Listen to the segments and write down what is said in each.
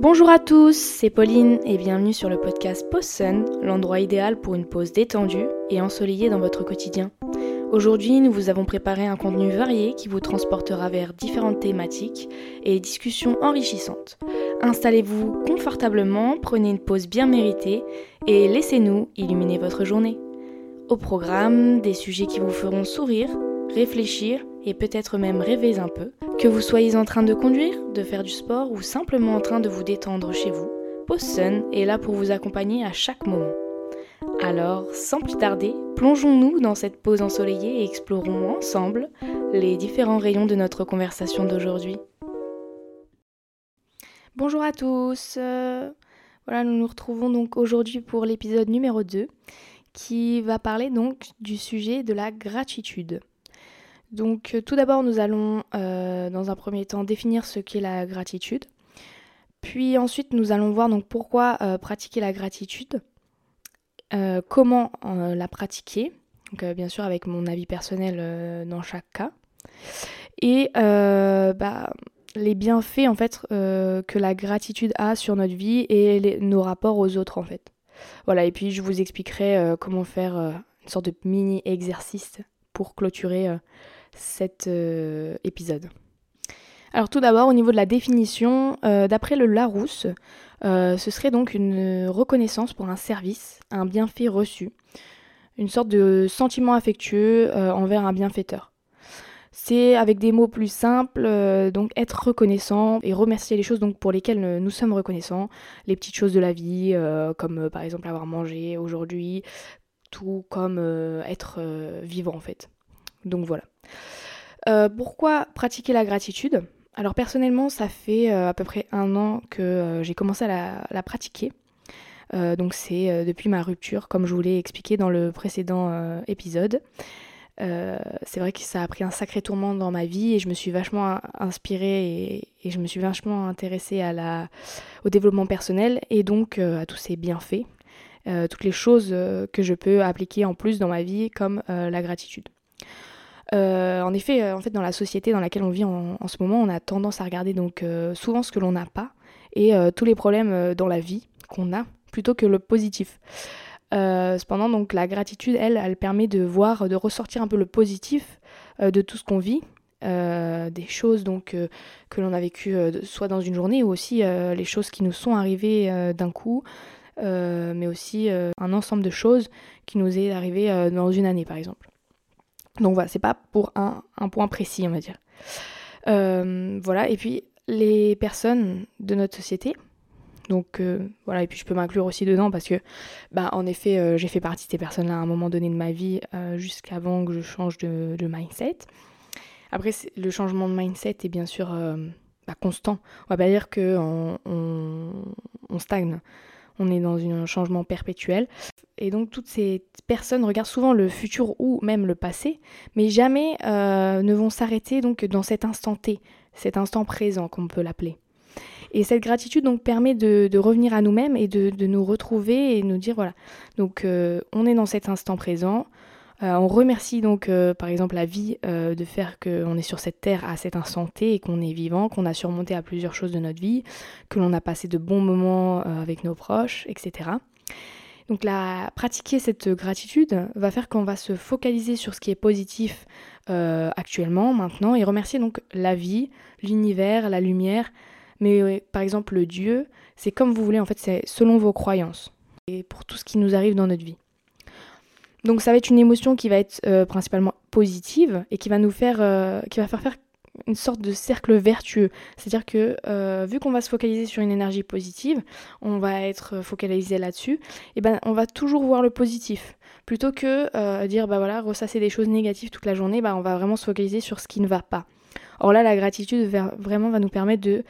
Bonjour à tous, c'est Pauline et bienvenue sur le podcast Pause l'endroit idéal pour une pause détendue et ensoleillée dans votre quotidien. Aujourd'hui, nous vous avons préparé un contenu varié qui vous transportera vers différentes thématiques et discussions enrichissantes. Installez-vous confortablement, prenez une pause bien méritée et laissez-nous illuminer votre journée. Au programme, des sujets qui vous feront sourire, réfléchir et peut-être même rêver un peu. Que vous soyez en train de conduire, de faire du sport ou simplement en train de vous détendre chez vous, Pause Sun est là pour vous accompagner à chaque moment. Alors, sans plus tarder, plongeons-nous dans cette pause ensoleillée et explorons ensemble les différents rayons de notre conversation d'aujourd'hui. Bonjour à tous. Euh, voilà, nous nous retrouvons donc aujourd'hui pour l'épisode numéro 2 qui va parler donc du sujet de la gratitude. Donc euh, tout d'abord nous allons euh, dans un premier temps définir ce qu'est la gratitude. Puis ensuite nous allons voir donc pourquoi pratiquer la gratitude euh, comment euh, la pratiquer, donc, euh, bien sûr avec mon avis personnel dans chaque cas, et bah, les bienfaits en fait que la gratitude a sur notre vie et nos rapports aux autres en fait. Voilà, et puis je vous expliquerai comment faire une sorte de mini exercice pour clôturer cet épisode. Alors tout d'abord, au niveau de la définition, d'après le Larousse, euh, ce serait donc une reconnaissance pour un service, un bienfait reçu, une sorte de sentiment affectueux euh, envers un bienfaiteur. C'est avec des mots plus simples, euh, donc être reconnaissant et remercier les choses donc pour lesquelles nous sommes reconnaissants, les petites choses de la vie, comme par exemple avoir mangé aujourd'hui, tout comme être vivant en fait. Donc voilà. Pourquoi pratiquer la gratitude? Alors personnellement, ça fait euh, à peu près un an que euh, j'ai commencé à la, pratiquer. Euh, donc c'est depuis ma rupture, comme je vous l'ai expliqué dans le précédent épisode. c'est vrai que ça a pris un sacré tourment dans ma vie et je me suis vachement inspirée et, je me suis vachement intéressée au développement personnel et donc à tous ces bienfaits, toutes les choses que je peux appliquer en plus dans ma vie comme la gratitude. Euh, en effet, euh, en fait, dans la société dans laquelle on vit en, ce moment, on a tendance à regarder donc euh, souvent ce que l'on n'a pas et tous les problèmes dans la vie qu'on a plutôt que le positif. cependant, donc la gratitude, elle, elle permet de voir, de ressortir un peu le positif de tout ce qu'on vit, des choses donc que l'on a vécues soit dans une journée ou aussi les choses qui nous sont arrivées d'un coup, mais aussi un ensemble de choses qui nous est arrivé dans une année par exemple. Donc voilà, c'est pas pour un, point précis, on va dire. Euh, voilà, et puis les personnes de notre société. Donc euh, voilà, et puis je peux m'inclure aussi dedans parce que, bah, en effet, euh, j'ai fait partie de ces personnes-là à un moment donné de ma vie, jusqu'avant que je change de, mindset. Après, le changement de mindset est bien sûr bah, constant. On va pas dire qu'on on stagne on est dans un changement perpétuel. Et donc toutes ces personnes regardent souvent le futur ou même le passé, mais jamais euh, ne vont s'arrêter donc dans cet instant T, cet instant présent qu'on peut l'appeler. Et cette gratitude donc permet de, revenir à nous-mêmes et de, nous retrouver et nous dire voilà, donc euh, on est dans cet instant présent, euh, on remercie donc euh, par exemple la vie euh, de faire qu'on est sur cette terre à cet instant et qu'on est vivant, qu'on a surmonté à plusieurs choses de notre vie, que l'on a passé de bons moments avec nos proches, etc. Donc la, pratiquer cette gratitude va faire qu'on va se focaliser sur ce qui est positif actuellement, maintenant, et remercier donc la vie, l'univers, la lumière, mais par exemple le Dieu, c'est comme vous voulez, en fait c'est selon vos croyances, et pour tout ce qui nous arrive dans notre vie. Donc ça va être une émotion qui va être euh, principalement positive et qui va nous faire, euh, qui va faire faire une sorte de cercle vertueux. C'est-à-dire que euh, vu qu'on va se focaliser sur une énergie positive, on va être focalisé là-dessus, et ben on va toujours voir le positif. Plutôt que dire bah voilà, ressasser des choses négatives toute la journée, bah on va vraiment se focaliser sur ce qui ne va pas. Or là, la gratitude vraiment va nous permettre de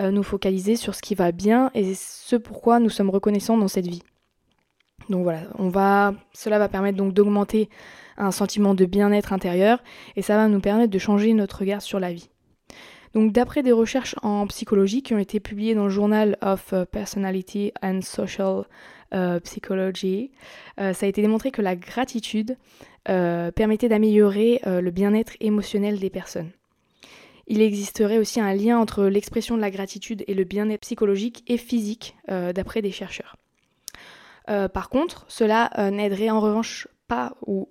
nous focaliser sur ce qui va bien et ce pourquoi nous sommes reconnaissants dans cette vie. Donc voilà, cela va permettre donc d'augmenter un sentiment de bien-être intérieur et ça va nous permettre de changer notre regard sur la vie. Donc d'après des recherches en psychologie qui ont été publiées dans le Journal of euh, Personality and Social euh, Psychology, euh, ça a été démontré que la gratitude permettait d'améliorer le bien-être émotionnel des personnes. il existerait aussi un lien entre l'expression de la gratitude et le bien-être psychologique et physique, d'après des chercheurs. Par contre, cela n'aiderait en revanche pas ou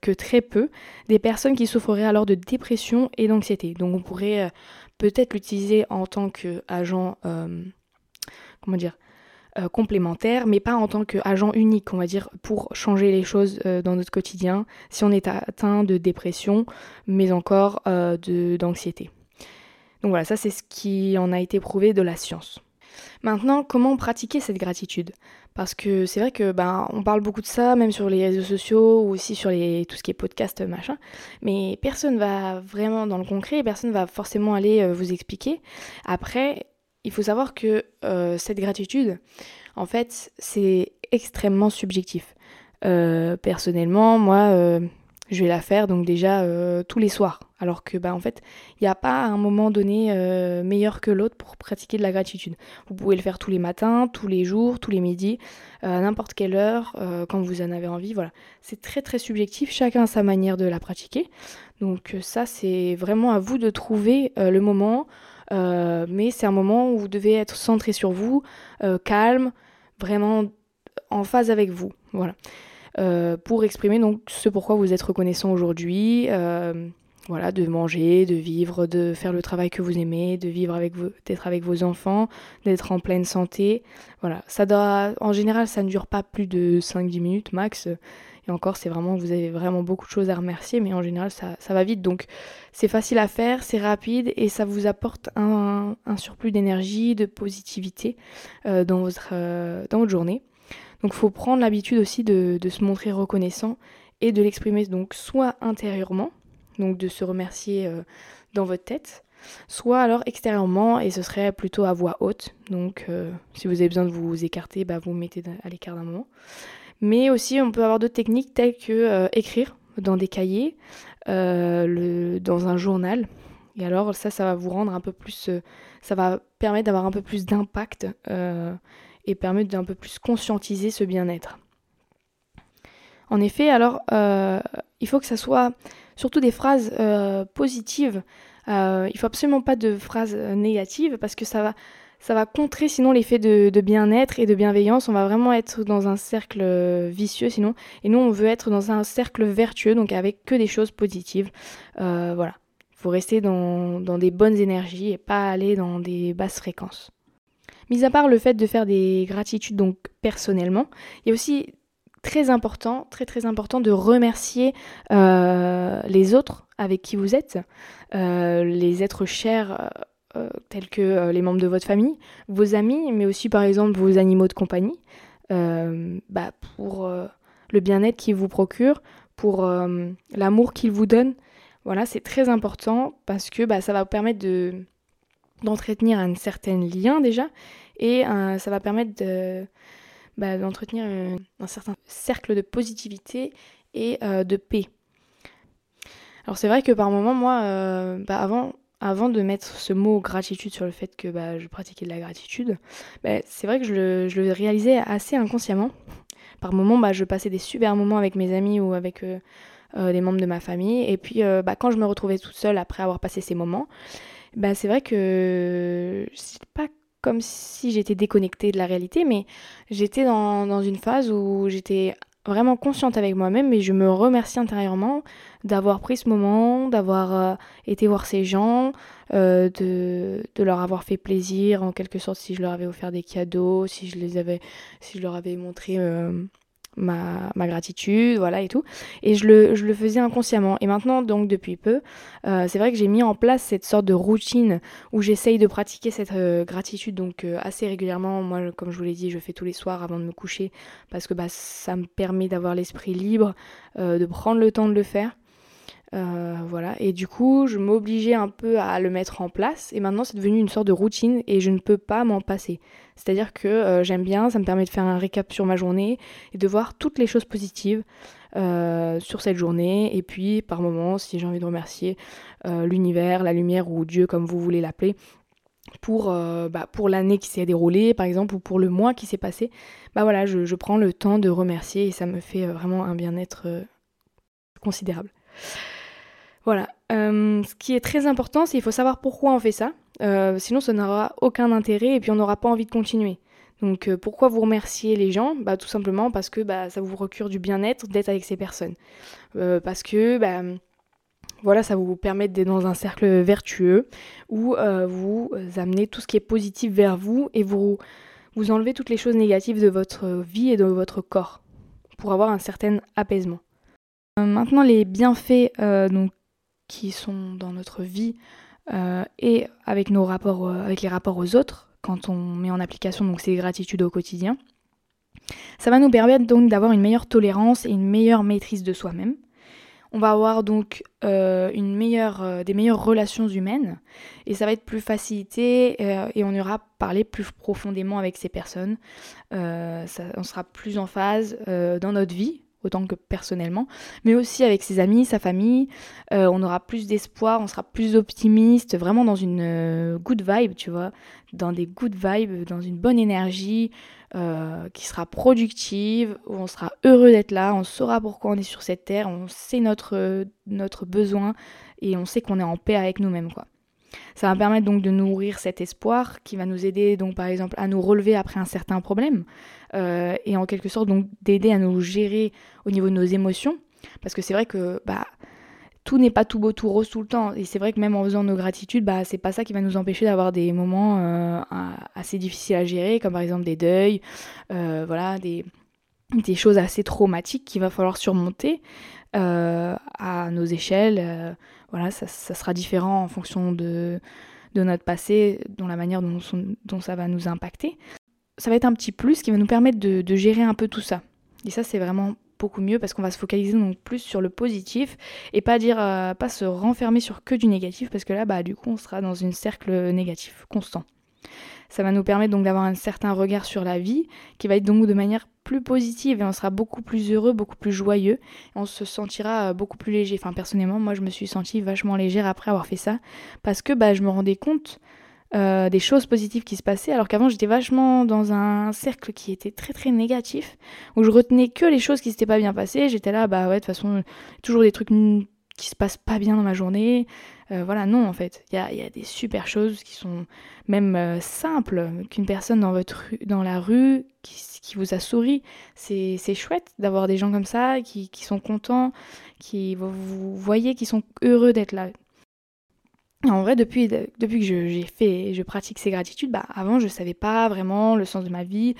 que très peu des personnes qui souffriraient alors de dépression et d'anxiété. Donc on pourrait peut-être l'utiliser en tant qu'agent, comment dire, euh, complémentaire, mais pas en tant qu'agent unique, on va dire, pour changer les choses euh, dans notre quotidien, si on est atteint de dépression, mais encore euh, d'anxiété. Donc voilà, ça c'est ce qui en a été prouvé de la science. Maintenant, comment pratiquer cette gratitude? Parce que c'est vrai que ben on parle beaucoup de ça, même sur les réseaux sociaux ou aussi sur les, tout ce qui est podcast machin, mais personne va vraiment dans le concret, personne va forcément aller vous expliquer. Après, il faut savoir que euh, cette gratitude, en fait, c'est extrêmement subjectif. Euh, personnellement, moi, euh, je vais la faire donc déjà tous les soirs. Alors que, bah, en fait, il n'y a pas un moment donné meilleur que l'autre pour pratiquer de la gratitude. Vous pouvez le faire tous les matins, tous les jours, tous les midis, à n'importe quelle heure, quand vous en avez envie. Voilà, c'est très très subjectif. Chacun a sa manière de la pratiquer. Donc ça, c'est vraiment à vous de trouver le moment euh, mais c'est un moment où vous devez être centré sur vous, euh, calme, vraiment en phase avec vous. Voilà. Euh, pour exprimer donc ce pourquoi vous êtes reconnaissant aujourd'hui. voilà, de manger, de vivre, de faire le travail que vous aimez, de vivre avec d'être avec vos enfants, d'être en pleine santé. Voilà, ça doit, en général, ça ne dure pas plus de 5-10 minutes max. Et encore, c'est vraiment, vous avez vraiment beaucoup de choses à remercier, mais en général, ça, va vite. Donc, c'est facile à faire, c'est rapide et ça vous apporte un, surplus d'énergie, de positivité euh, dans, votre, euh, dans votre journée. Donc, faut prendre l'habitude aussi de, se montrer reconnaissant et de l'exprimer donc soit intérieurement, donc de se remercier euh, dans votre tête, soit alors extérieurement et ce serait plutôt à voix haute. Donc si vous avez besoin de vous écarter, bah, vous, vous mettez à l'écart d'un moment. Mais aussi, on peut avoir d'autres techniques telles que euh, écrire dans des cahiers, euh, dans un journal. Et alors, ça, ça va vous rendre un peu plus. Euh, ça va permettre d'avoir un peu plus d'impact et permettre d'un peu plus conscientiser ce bien-être. En effet, alors, il faut que ça soit surtout des phrases positives. il faut absolument pas de phrases négatives parce que ça va ça va contrer sinon l'effet de, bien-être et de bienveillance. On va vraiment être dans un cercle euh, vicieux sinon. Et nous, on veut être dans un cercle vertueux, donc avec que des choses positives. Euh, voilà. Il faut rester dans, des bonnes énergies et pas aller dans des basses fréquences. Mis à part le fait de faire des gratitudes donc personnellement, il y a aussi très important, très très important de remercier euh, les autres avec qui vous êtes, les êtres chers euh, tels que euh, les membres de votre famille, vos amis, mais aussi par exemple vos animaux de compagnie, euh, bah, pour le bien-être qu'ils vous procurent, pour l'amour qu'ils vous donnent. Voilà, c'est très important parce que bah, ça va vous permettre de, d'entretenir un certain lien déjà et ça va permettre bah, d'entretenir un, certain cercle de positivité et de paix. Alors c'est vrai que par moment, moi, bah, avant, avant de mettre ce mot gratitude sur le fait que bah, je pratiquais de la gratitude, c'est vrai que je le, réalisais assez inconsciemment. Par moments, je passais des super moments avec mes amis ou avec euh, euh, les membres de ma famille. Et puis, euh, quand je me retrouvais toute seule après avoir passé ces moments, bah, c'est vrai que c'est pas comme si j'étais déconnectée de la réalité, mais j'étais dans, dans une phase où j'étais vraiment consciente avec moi-même et je me remercie intérieurement d'avoir pris ce moment, d'avoir euh, été voir ces gens, euh, de, de, leur avoir fait plaisir en quelque sorte si je leur avais offert des cadeaux, si je les avais, si je leur avais montré euh, ma, gratitude, voilà et tout. Et je le, je le, faisais inconsciemment. Et maintenant, donc depuis peu, euh, c'est vrai que j'ai mis en place cette sorte de routine où j'essaye de pratiquer cette euh, gratitude donc euh, assez régulièrement. Moi, comme je vous l'ai dit, je fais tous les soirs avant de me coucher parce que bah, ça me permet d'avoir l'esprit libre, de prendre le temps de le faire. Euh, voilà, et du coup, je m'obligeais un peu à le mettre en place, et maintenant c'est devenu une sorte de routine, et je ne peux pas m'en passer. C'est-à-dire que euh, j'aime bien, ça me permet de faire un récap sur ma journée, et de voir toutes les choses positives euh, sur cette journée, et puis par moments, si j'ai envie de remercier l'univers, la lumière, ou Dieu, comme vous voulez l'appeler, pour, bah, pour l'année qui s'est déroulée, par exemple, ou pour le mois qui s'est passé, bah voilà, je, je, prends le temps de remercier, et ça me fait vraiment un bien-être considérable. Voilà. ce qui est très important, c'est qu'il faut savoir pourquoi on fait ça. sinon, ça n'aura aucun intérêt et puis on n'aura pas envie de continuer. Donc euh, pourquoi vous remerciez les gens? Bah, Tout simplement parce que bah, ça vous procure du bien-être d'être avec ces personnes. Euh, parce que bah, voilà, ça vous permet d'être dans un cercle vertueux où euh, vous amenez tout ce qui est positif vers vous et vous, vous enlevez toutes les choses négatives de votre vie et de votre corps pour avoir un certain apaisement. maintenant, les bienfaits donc, qui sont dans notre vie et avec, nos rapports, avec les rapports aux autres, quand on met en application donc ces gratitudes au quotidien. Ça va nous permettre donc d'avoir une meilleure tolérance et une meilleure maîtrise de soi-même. On va avoir donc euh, une meilleure, euh, des meilleures relations humaines et ça va être plus facilité euh, et on ira parler plus profondément avec ces personnes. on sera plus en phase dans notre vie autant que personnellement, mais aussi avec ses amis, sa famille. Euh, on aura plus d'espoir, on sera plus optimiste, vraiment dans une euh, good vibe, tu vois, dans des good vibes, dans une bonne énergie euh, qui sera productive, où on sera heureux d'être là, on saura pourquoi on est sur cette terre, on sait notre, notre besoin et on sait qu'on est en paix avec nous-mêmes, quoi. Ça va permettre donc de nourrir cet espoir qui va nous aider donc par exemple à nous relever après un certain problème euh, et en quelque sorte donc d'aider à nous gérer au niveau de nos émotions. Parce que c'est vrai que bah tout n'est pas tout beau tout rose tout le temps. Et c'est vrai que même en faisant nos gratitudes bah c'est pas ça qui va nous empêcher d'avoir des moments euh, assez difficiles à gérer comme par exemple des deuils euh, voilà des des choses assez traumatiques qu'il va falloir surmonter à nos échelles. Voilà, ça, sera différent en fonction de, de notre passé, dans la manière dont, ça va nous impacter. Ça va être un petit plus qui va nous permettre de, gérer un peu tout ça. Et ça, c'est vraiment beaucoup mieux parce qu'on va se focaliser donc plus sur le positif et pas dire euh, pas se renfermer sur que du négatif parce que là bah du coup on sera dans un cercle négatif constant. Ça va nous permettre donc d'avoir un certain regard sur la vie qui va être donc de manière plus positive et on sera beaucoup plus heureux, beaucoup plus joyeux. on se sentira euh, beaucoup plus léger. Enfin, personnellement, moi, je me suis sentie vachement légère après avoir fait ça parce que bah, je me rendais compte euh, des choses positives qui se passaient, alors qu'avant j'étais vachement dans un cercle qui était très très négatif, où je retenais que les choses qui s'étaient pas bien passées. J'étais là, bah ouais, de toute façon, toujours des trucs qui se passent pas bien dans ma journée. Euh, voilà, non, en fait. Il y a, des super choses qui sont même euh, simples, qu'une personne dans, votre dans la rue qui, vous a souri. C'est chouette d'avoir des gens comme ça qui, sont contents, qui vous voyez qui sont heureux d'être là. En vrai, depuis, que j'ai fait, je pratique ces gratitudes, bah, avant je savais pas vraiment le sens de ma vie,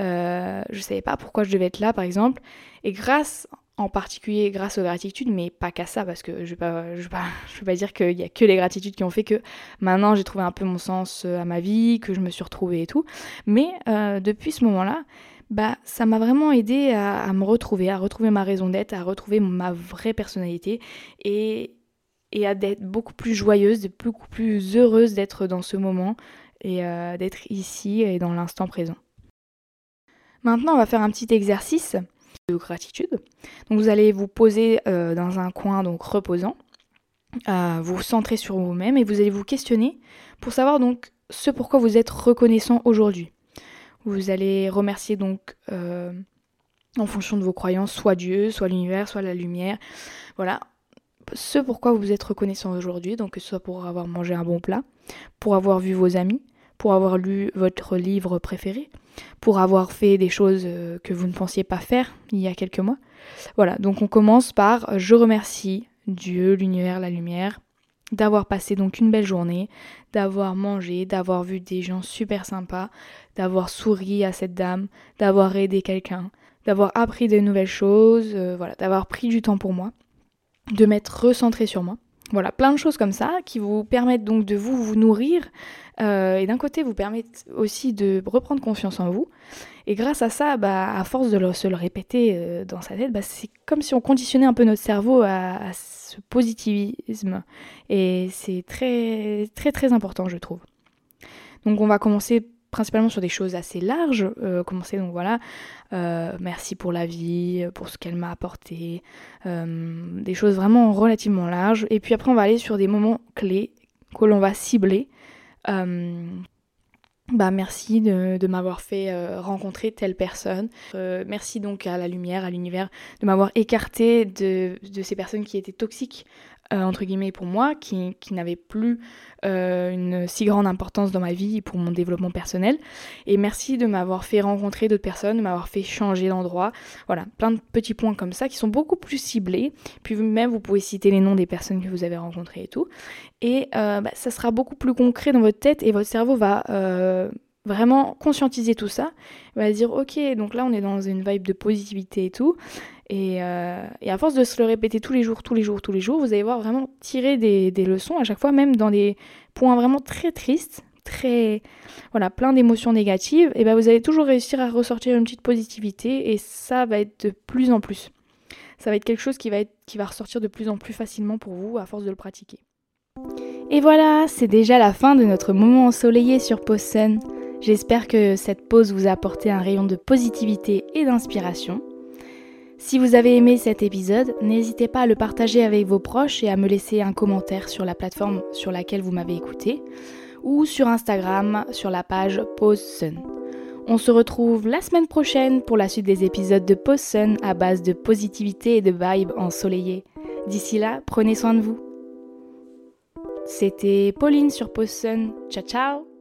euh, je savais pas pourquoi je devais être là par exemple. Et grâce en particulier grâce aux gratitudes, mais pas qu'à ça, parce que je ne pas, je vais, pas, dire qu'il y a que les gratitudes qui ont fait que maintenant j'ai trouvé un peu mon sens euh, à ma vie, que je me suis retrouvée et tout. Mais euh, depuis ce moment-là, bah, ça m'a vraiment aidé à, me retrouver, à retrouver ma raison d'être, à retrouver ma vraie personnalité et, et à être beaucoup plus joyeuse, beaucoup plus heureuse d'être dans ce moment et euh, d'être ici et dans l'instant présent. Maintenant, on va faire un petit exercice de gratitude. Donc vous allez vous poser euh, dans un coin donc reposant, euh, vous centrer sur vous-même et vous allez vous questionner pour savoir donc ce pourquoi vous êtes reconnaissant aujourd'hui. Vous allez remercier donc euh, en fonction de vos croyances, soit Dieu, soit l'univers, soit la lumière. Voilà, ce pourquoi vous êtes reconnaissant aujourd'hui, donc que ce soit pour avoir mangé un bon plat, pour avoir vu vos amis, pour avoir lu votre livre préféré, pour avoir fait des choses euh, que vous ne pensiez pas faire il y a quelques mois. Voilà, donc on commence par je remercie Dieu, l'univers, la lumière, d'avoir passé donc une belle journée, d'avoir mangé, d'avoir vu des gens super sympas, d'avoir souri à cette dame, d'avoir aidé quelqu'un, d'avoir appris de nouvelles choses, euh, voilà, d'avoir pris du temps pour moi, de m'être recentré sur moi. Voilà, plein de choses comme ça qui vous permettent donc de vous, vous nourrir euh, et d'un côté vous permettent aussi de reprendre confiance en vous. Et grâce à ça, bah, à force de se le répéter euh, dans sa tête, bah, c'est comme si on conditionnait un peu notre cerveau à, ce positivisme. Et c'est très très très important je trouve. Donc on va commencer principalement sur des choses assez larges. Euh, commencer donc voilà, euh, merci pour la vie, pour ce qu'elle m'a apporté, euh, des choses vraiment relativement larges. Et puis après on va aller sur des moments clés que l'on va cibler. bah merci de, m'avoir fait rencontrer telle personne. merci donc à la lumière, à l'univers, de m'avoir écarté de, de, ces personnes qui étaient toxiques euh, entre guillemets pour moi, qui, qui n'avait plus euh, une si grande importance dans ma vie pour mon développement personnel. Et merci de m'avoir fait rencontrer d'autres personnes, de m'avoir fait changer d'endroit. Voilà, plein de petits points comme ça qui sont beaucoup plus ciblés. Puis même, vous pouvez citer les noms des personnes que vous avez rencontrées et tout. Et euh, bah, ça sera beaucoup plus concret dans votre tête et votre cerveau va vraiment conscientiser tout ça, va dire ok, donc là on est dans une vibe de positivité et tout, euh, et, à force de se le répéter tous les jours, tous les jours, tous les jours, vous allez voir vraiment tirer des, leçons à chaque fois, même dans des points vraiment très tristes, très voilà, plein d'émotions négatives, et ben vous allez toujours réussir à ressortir une petite positivité, et ça va être de plus en plus. Ça va être quelque chose qui va, être, qui va ressortir de plus en plus facilement pour vous à force de le pratiquer. Et voilà, c'est déjà la fin de notre moment ensoleillé sur Pause J'espère que cette pause vous a apporté un rayon de positivité et d'inspiration. Si vous avez aimé cet épisode, n'hésitez pas à le partager avec vos proches et à me laisser un commentaire sur la plateforme sur laquelle vous m'avez écouté ou sur Instagram sur la page Pause Sun. On se retrouve la semaine prochaine pour la suite des épisodes de Pause Sun à base de positivité et de vibes ensoleillées. D'ici là, prenez soin de vous. C'était Pauline sur Pause Sun. Ciao ciao